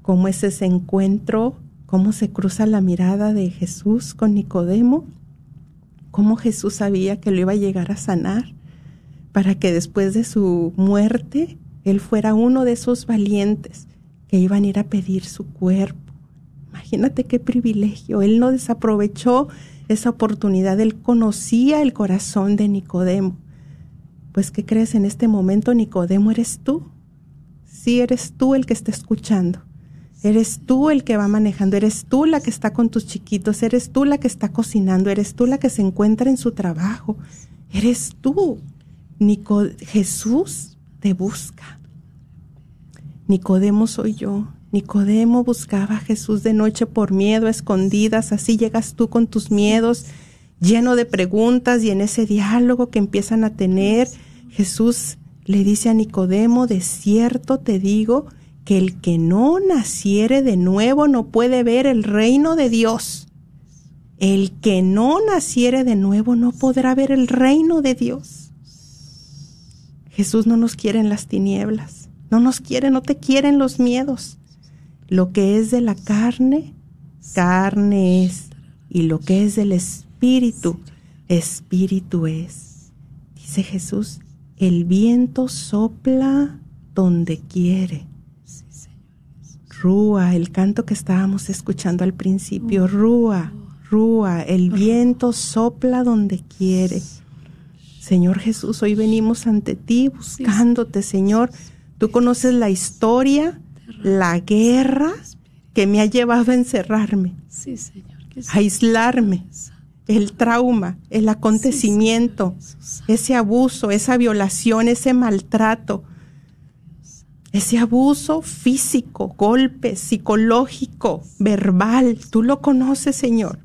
cómo es ese encuentro, cómo se cruza la mirada de Jesús con Nicodemo, cómo Jesús sabía que lo iba a llegar a sanar para que después de su muerte él fuera uno de esos valientes que iban a ir a pedir su cuerpo. Imagínate qué privilegio. Él no desaprovechó esa oportunidad. Él conocía el corazón de Nicodemo. Pues, ¿qué crees? En este momento, Nicodemo, eres tú. Sí, eres tú el que está escuchando. Eres tú el que va manejando. Eres tú la que está con tus chiquitos. Eres tú la que está cocinando. Eres tú la que se encuentra en su trabajo. Eres tú. Jesús te busca. Nicodemo soy yo. Nicodemo buscaba a Jesús de noche por miedo, escondidas. Así llegas tú con tus miedos, lleno de preguntas y en ese diálogo que empiezan a tener, Jesús le dice a Nicodemo, de cierto te digo que el que no naciere de nuevo no puede ver el reino de Dios. El que no naciere de nuevo no podrá ver el reino de Dios. Jesús no nos quiere en las tinieblas, no nos quiere, no te quieren los miedos. Lo que es de la carne, carne es, y lo que es del espíritu, espíritu es. Dice Jesús, el viento sopla donde quiere. Rúa, el canto que estábamos escuchando al principio, Rúa, Rúa, el viento sopla donde quiere. Señor Jesús, hoy venimos ante ti buscándote, Señor. Tú conoces la historia, la guerra que me ha llevado a encerrarme, Sí, Señor. que a aislarme, el trauma, el acontecimiento, ese abuso, esa violación, ese maltrato, ese abuso físico, golpe, psicológico, verbal. Tú lo conoces, Señor.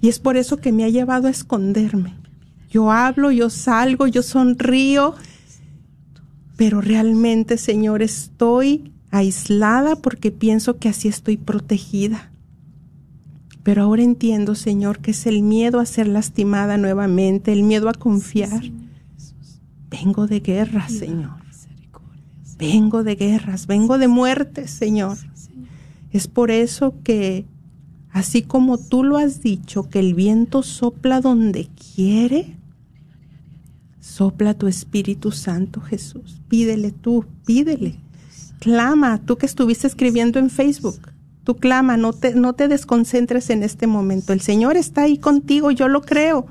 Y es por eso que me ha llevado a esconderme. Yo hablo, yo salgo, yo sonrío, pero realmente, Señor, estoy aislada porque pienso que así estoy protegida. Pero ahora entiendo, Señor, que es el miedo a ser lastimada nuevamente, el miedo a confiar. Vengo de guerras, Señor. Vengo de guerras, vengo de muertes, Señor. Es por eso que, así como tú lo has dicho, que el viento sopla donde quiere, sopla tu Espíritu Santo, Jesús. Pídele tú, pídele. Clama, tú que estuviste escribiendo en Facebook. Tú clama, no te, no te desconcentres en este momento. El Señor está ahí contigo, yo lo creo.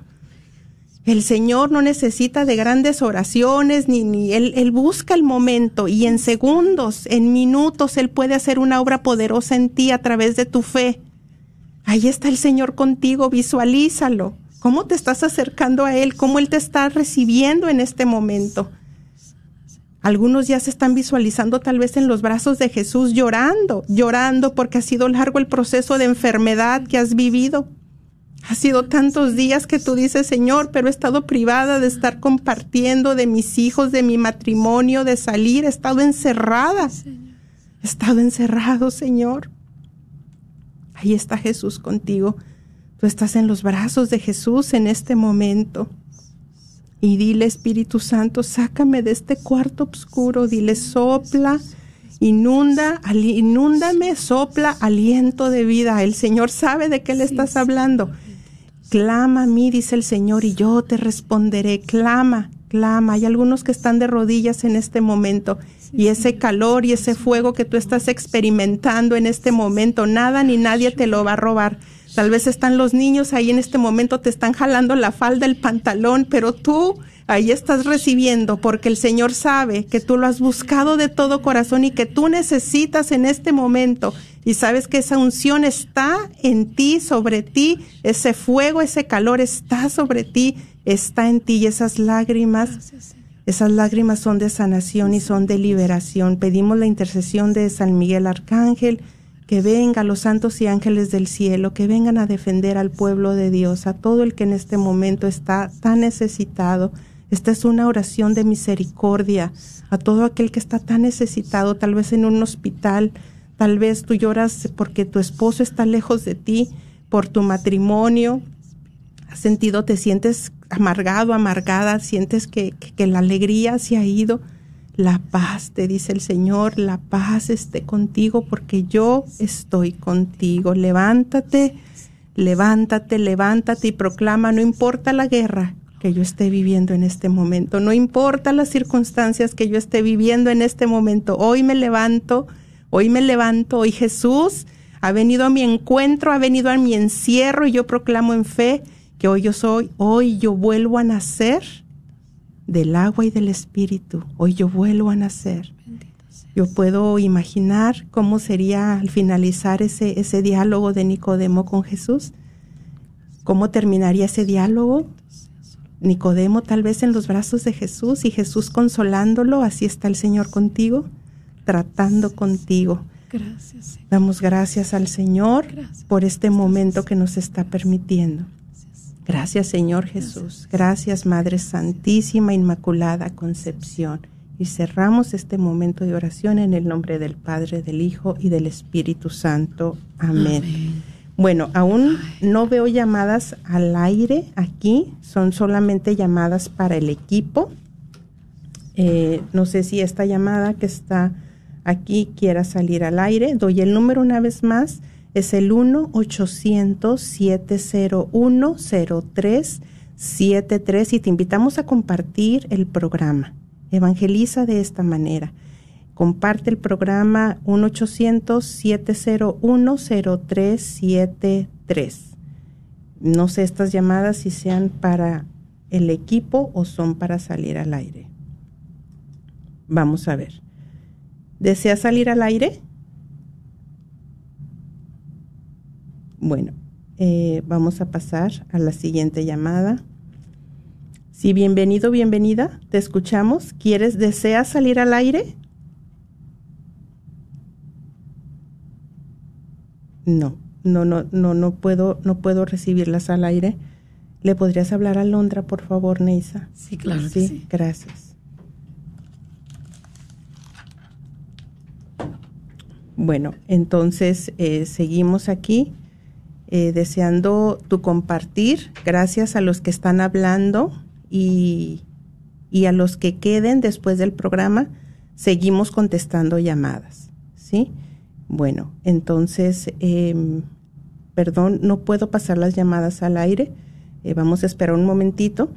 El Señor no necesita de grandes oraciones, ni, ni él, él busca el momento y en segundos, en minutos, Él puede hacer una obra poderosa en ti a través de tu fe. Ahí está el Señor contigo, visualízalo. ¿Cómo te estás acercando a Él? ¿Cómo Él te está recibiendo en este momento? Algunos ya se están visualizando tal vez en los brazos de Jesús llorando, llorando porque ha sido largo el proceso de enfermedad que has vivido. Ha sido tantos días que tú dices, Señor, pero he estado privada de estar compartiendo de mis hijos, de mi matrimonio, de salir, he estado encerrada. He estado encerrado, Señor. Ahí está Jesús contigo. Tú estás en los brazos de Jesús en este momento. Y dile, Espíritu Santo, sácame de este cuarto oscuro. Dile, sopla, inunda, inúndame, sopla aliento de vida. El Señor sabe de qué le estás hablando. Clama a mí, dice el Señor, y yo te responderé. Clama, clama. Hay algunos que están de rodillas en este momento. Y ese calor y ese fuego que tú estás experimentando en este momento, nada ni nadie te lo va a robar. Tal vez están los niños ahí en este momento, te están jalando la falda, el pantalón, pero tú ahí estás recibiendo porque el Señor sabe que tú lo has buscado de todo corazón y que tú necesitas en este momento. Y sabes que esa unción está en ti, sobre ti, ese fuego, ese calor está sobre ti, está en ti y esas lágrimas. Esas lágrimas son de sanación y son de liberación. Pedimos la intercesión de San Miguel Arcángel, que venga los santos y ángeles del cielo, que vengan a defender al pueblo de Dios, a todo el que en este momento está tan necesitado. Esta es una oración de misericordia a todo aquel que está tan necesitado, tal vez en un hospital, tal vez tú lloras porque tu esposo está lejos de ti, por tu matrimonio, has sentido, te sientes amargado, amargada, sientes que, que, que la alegría se ha ido. La paz, te dice el Señor, la paz esté contigo porque yo estoy contigo. Levántate, levántate, levántate y proclama, no importa la guerra que yo esté viviendo en este momento, no importa las circunstancias que yo esté viviendo en este momento, hoy me levanto, hoy me levanto, hoy Jesús ha venido a mi encuentro, ha venido a mi encierro y yo proclamo en fe que hoy yo soy, hoy yo vuelvo a nacer del agua y del espíritu, hoy yo vuelvo a nacer. Yo puedo imaginar cómo sería al finalizar ese, ese diálogo de Nicodemo con Jesús, cómo terminaría ese diálogo. Nicodemo tal vez en los brazos de Jesús y Jesús consolándolo, así está el Señor contigo, tratando contigo. Gracias. Damos gracias al Señor por este momento que nos está permitiendo. Gracias Señor Jesús. Gracias Madre Santísima Inmaculada Concepción. Y cerramos este momento de oración en el nombre del Padre, del Hijo y del Espíritu Santo. Amén. Amén. Bueno, aún no veo llamadas al aire aquí, son solamente llamadas para el equipo. Eh, no sé si esta llamada que está aquí quiera salir al aire. Doy el número una vez más, es el 1-800-701-0373 y te invitamos a compartir el programa. Evangeliza de esta manera. Comparte el programa 1-800-701-0373. No sé estas llamadas si sean para el equipo o son para salir al aire. Vamos a ver. ¿Desea salir al aire? Bueno, eh, vamos a pasar a la siguiente llamada. Sí, bienvenido, bienvenida. Te escuchamos. ¿Quieres, deseas salir al aire? No, no, no, no, no puedo, no puedo recibirlas al aire. ¿Le podrías hablar a Londra, por favor, Neisa? Sí, claro que sí. gracias. Bueno, entonces eh, seguimos aquí eh, deseando tu compartir. Gracias a los que están hablando y, y a los que queden después del programa. Seguimos contestando llamadas, ¿sí? Bueno, entonces, eh, perdón, no puedo pasar las llamadas al aire. Eh, vamos a esperar un momentito.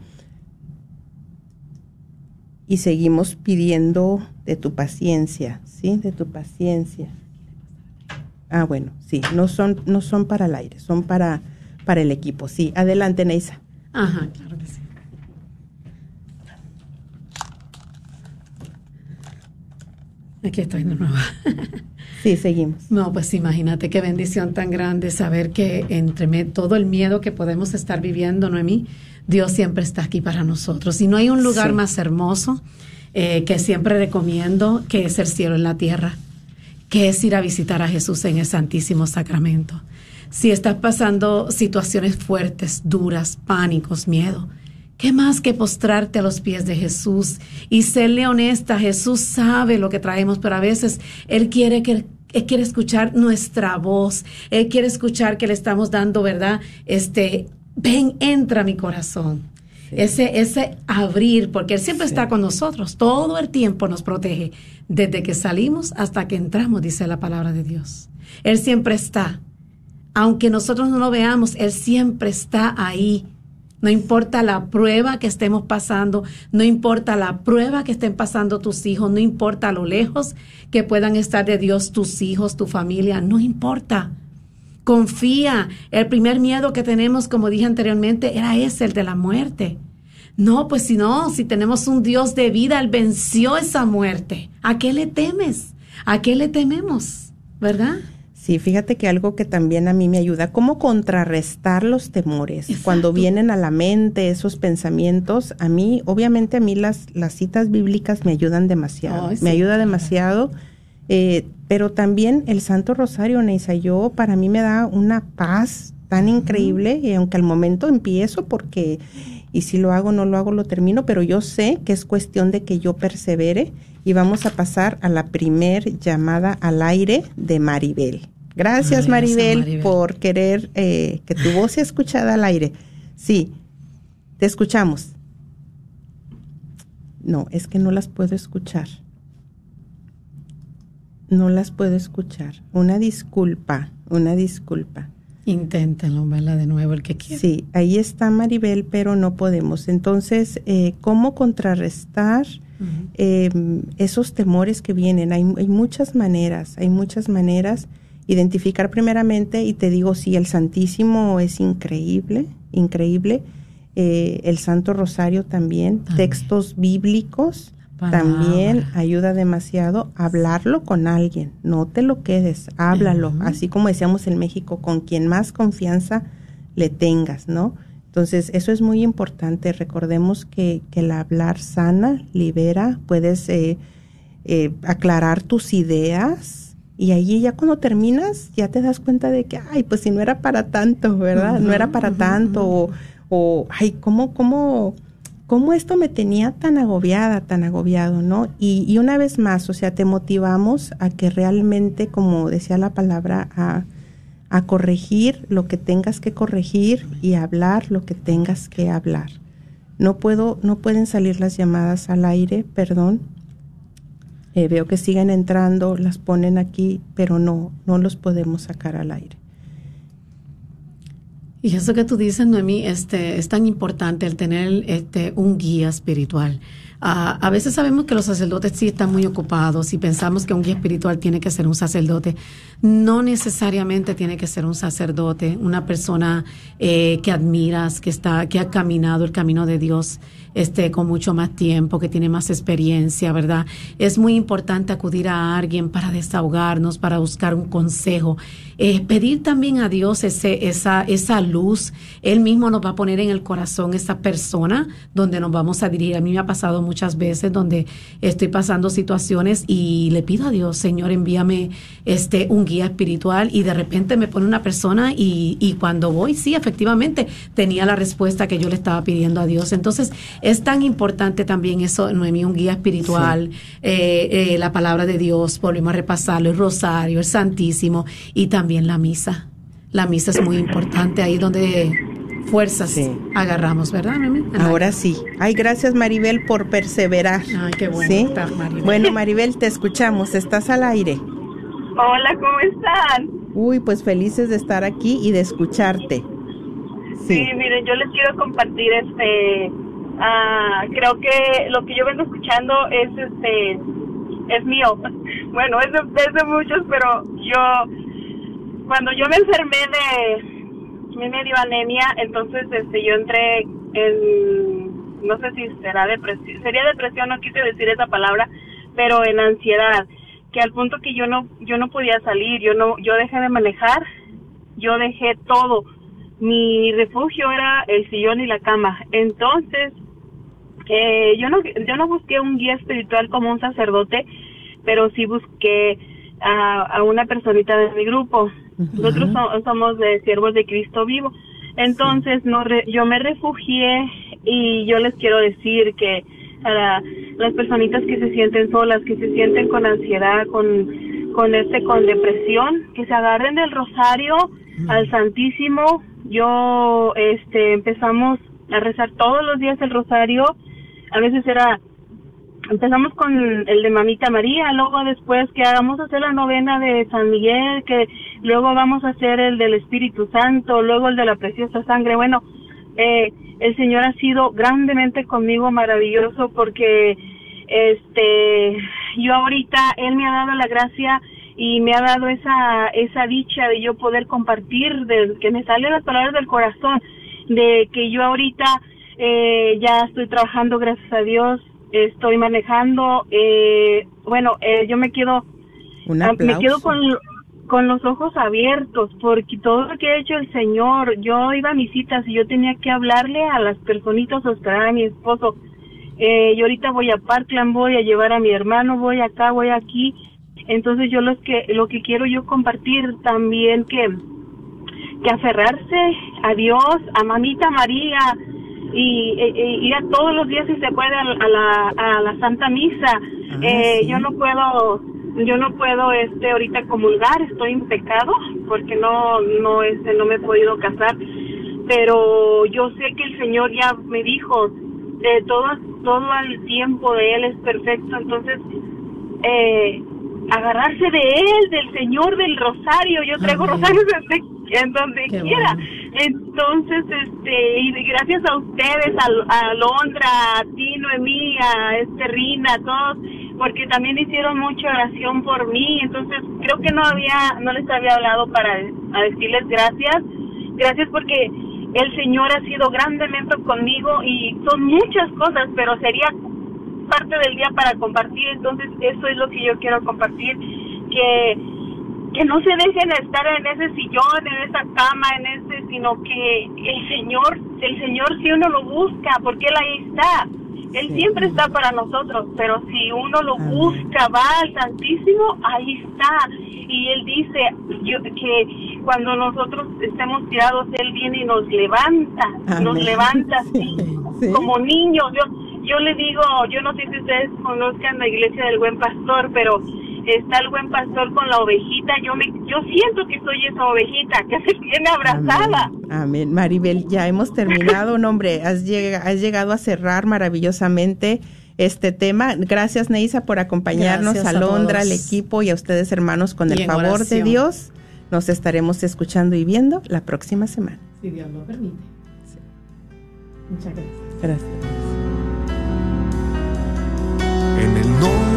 Y seguimos pidiendo de tu paciencia, ¿sí? De tu paciencia. Ah, bueno, sí, no son, no son para el aire, son para, para el equipo. Sí, adelante, Neisa. Ajá, claro que sí. Aquí estoy de nuevo. [laughs] Sí, seguimos. No, pues imagínate qué bendición tan grande saber que entre todo el miedo que podemos estar viviendo, Noemí, Dios siempre está aquí para nosotros. Y no hay un lugar Sí. más hermoso eh, que siempre recomiendo, que es el cielo en la tierra, que es ir a visitar a Jesús en el Santísimo Sacramento. Si estás pasando situaciones fuertes, duras, pánicos, miedo, ¿Qué más que postrarte a los pies de Jesús y serle honesta? Jesús sabe lo que traemos, pero a veces Él quiere que él quiere escuchar nuestra voz. Él quiere escuchar que le estamos dando, ¿verdad? Este, ven, entra a mi corazón. Ese, ese abrir, porque Él siempre está con nosotros, todo el tiempo nos protege, desde que salimos hasta que entramos, dice la palabra de Dios. Él siempre está. Aunque nosotros no lo veamos, Él siempre está ahí no importa la prueba que estemos pasando, no importa la prueba que estén pasando tus hijos, no importa lo lejos que puedan estar de Dios tus hijos, tu familia, no importa. Confía. El primer miedo que tenemos, como dije anteriormente, era ese, el de la muerte. No, pues si no, si tenemos un Dios de vida, Él venció esa muerte. ¿A qué le temes? ¿A qué le tememos? ¿Verdad? Sí, fíjate que algo que también a mí me ayuda, cómo contrarrestar los temores. Cuando vienen a la mente esos pensamientos, a mí, obviamente a mí las, las citas bíblicas me ayudan demasiado, me ayuda demasiado, eh, pero también el Santo Rosario, Neisa, yo, para mí me da una paz tan increíble, y aunque al momento empiezo porque, y si lo hago, no lo hago, lo termino, pero yo sé que es cuestión de que yo persevere y vamos a pasar a la primer llamada al aire de Maribel. Gracias Maribel, por querer eh, que tu voz sea escuchada al aire. Sí, te escuchamos. No, es que no las puedo escuchar. No las puedo escuchar. Una disculpa, una disculpa. Inténtenlo, verla de nuevo el que quiera. Sí, ahí está Maribel, pero no podemos. Entonces, eh, ¿cómo contrarrestar em, esos temores que vienen? Hay, hay, muchas maneras, hay muchas maneras. Identificar primeramente, y te digo, sí, el Santísimo es increíble, increíble. Eh, el Santo Rosario también, textos bíblicos también ayuda demasiado hablarlo con alguien, no te lo quedes, háblalo, así como decíamos en México, con quien más confianza le tengas, ¿no? Entonces, eso es muy importante. Recordemos que, que el hablar sana, libera, puedes eh, eh, aclarar tus ideas y ahí ya cuando terminas ya te das cuenta de que, ay, pues si no era para tanto, ¿verdad? no era para tanto o, o, ay, ¿cómo, cómo cómo esto me tenía tan agobiada, tan agobiado, ¿no? Y, una vez más, o sea, te motivamos a que realmente, como decía la palabra, a, a corregir lo que tengas que corregir y hablar lo que tengas que hablar. No puedo, no pueden salir las llamadas al aire, perdón. Eh, veo que siguen entrando, las ponen aquí, pero no, no los podemos sacar al aire. Y eso que tú dices, Noemí, este, es tan importante el tener este, un guía espiritual. Ah, a veces sabemos que los sacerdotes sí están muy ocupados y pensamos que un guía espiritual tiene que ser un sacerdote. No necesariamente tiene que ser un sacerdote, una persona eh, que admiras, que está, que ha caminado el camino de Dios este, con mucho más tiempo, que tiene más experiencia, ¿verdad? Es muy importante acudir a alguien para desahogarnos, para buscar un consejo. Eh, pedir también a Dios ese, esa, esa luz. Él mismo nos va a poner en el corazón esa persona donde nos vamos a dirigir. A mí me ha pasado muchas veces donde estoy pasando situaciones y le pido a Dios, Señor, envíame este, un guía espiritual y de repente me pone una persona y, y cuando voy, sí, efectivamente, tenía la respuesta que yo le estaba pidiendo a Dios. Entonces, es tan importante también eso, Noemí, un guía espiritual, eh, eh, la palabra de Dios, volvemos a repasarlo, el rosario, el santísimo y también la misa. La misa es muy importante ahí donde fuerzas agarramos, ¿verdad? Ahora sí. Ay, gracias Maribel por perseverar. Ay, qué bueno. Maribel. Bueno, Maribel, te escuchamos. Estás al aire. Hola, ¿cómo están? Uy, pues felices de estar aquí y de escucharte. Sí, sí miren, yo les quiero compartir este Ah, creo que lo que yo vengo escuchando es este es mío. [laughs] Bueno, es de, es de muchos, pero yo cuando yo me enfermé de me dio anemia, entonces este yo entré en no sé si será depresión, sería depresión, no quise decir esa palabra, pero en ansiedad, que al punto que yo no yo no podía salir, yo no yo dejé de manejar, yo dejé todo. Mi refugio era el sillón y la cama. Entonces, eh, yo no yo no busqué un guía espiritual como un sacerdote, pero sí busqué a, a una personita de mi grupo. Nosotros so- somos de siervos de Cristo vivo. Entonces no re- yo me refugié y yo les quiero decir que para las personitas que se sienten solas, que se sienten con ansiedad, con con este con depresión, que se agarren del rosario al Santísimo. Yo este empezamos a rezar todos los días el rosario. A veces era empezamos con el de Mamita María, luego después que hagamos hacer la novena de San Miguel, que luego vamos a hacer el del Espíritu Santo, luego el de la preciosa sangre. Bueno, eh, el Señor ha sido grandemente conmigo, maravilloso, porque este, yo ahorita Él me ha dado la gracia y me ha dado esa esa dicha de yo poder compartir, de que me salen las palabras del corazón, de que yo ahorita eh, ya estoy trabajando, gracias a Dios, estoy manejando, eh, bueno, eh, yo me quedo, ah, me quedo con, con los ojos abiertos, porque todo lo que ha hecho el Señor, yo iba a mis citas y yo tenía que hablarle a las personitas, a esperar a mi esposo, eh, yo ahorita voy a Parkland, voy a llevar a mi hermano, voy acá, voy aquí, entonces yo los que, lo que quiero yo compartir también que, que aferrarse a Dios, a Mamita María y, e- e- ir a todos los días si se puede a, a la, a la Santa Misa. Ah, Eh, sí. Yo no puedo, yo no puedo este ahorita comulgar, estoy en pecado porque no no este no me he podido casar, pero yo sé que el Señor ya me dijo de todo todo el tiempo de él es perfecto, entonces eh, agarrarse de él, del Señor del Rosario. Yo traigo Amén. rosarios en, en donde Qué quiera. bueno. Entonces, este, y gracias a ustedes, a, a Alondra, a ti, Noemí, a este Rina, a todos, porque también hicieron mucha oración por mí. Entonces, creo que no había, no les había hablado para decirles gracias. Gracias porque el Señor ha sido grandemente conmigo y son muchas cosas, pero sería parte del día para compartir, entonces eso es lo que yo quiero compartir, que, que no se dejen estar en ese sillón, en esa cama, en ese, sino que el Señor, el Señor si uno lo busca, porque Él ahí está, Él Sí. siempre está para nosotros, pero si uno lo Amén. busca, va al Santísimo, ahí está, y Él dice yo, que cuando nosotros estemos tirados, Él viene y nos levanta, nos levanta [laughs] así, Sí. como niños, yo yo le digo, yo no sé si ustedes conozcan la iglesia del buen pastor, pero está el buen pastor con la ovejita, yo me yo siento que soy esa ovejita que se tiene abrazada. Amén. Amén. Maribel, ya hemos terminado, no, hombre, has, llega- has llegado a cerrar maravillosamente este tema. Gracias, Neisa, por acompañarnos, Gracias a Londra, al equipo y a ustedes, hermanos, con Y el favor de. Dios. Nos estaremos escuchando y viendo la próxima semana. Si Dios lo permite. Muchas gracias. Gracias. En el nombre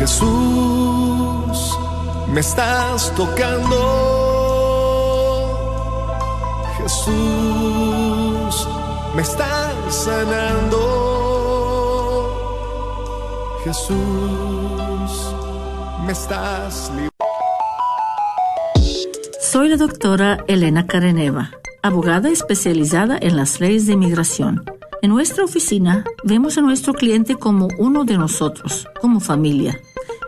Jesús, me estás tocando. Jesús, me estás sanando. Jesús, me estás. Soy la doctora Elena Careneva, abogada especializada en las leyes de inmigración. En nuestra oficina vemos a nuestro cliente como uno de nosotros, como familia.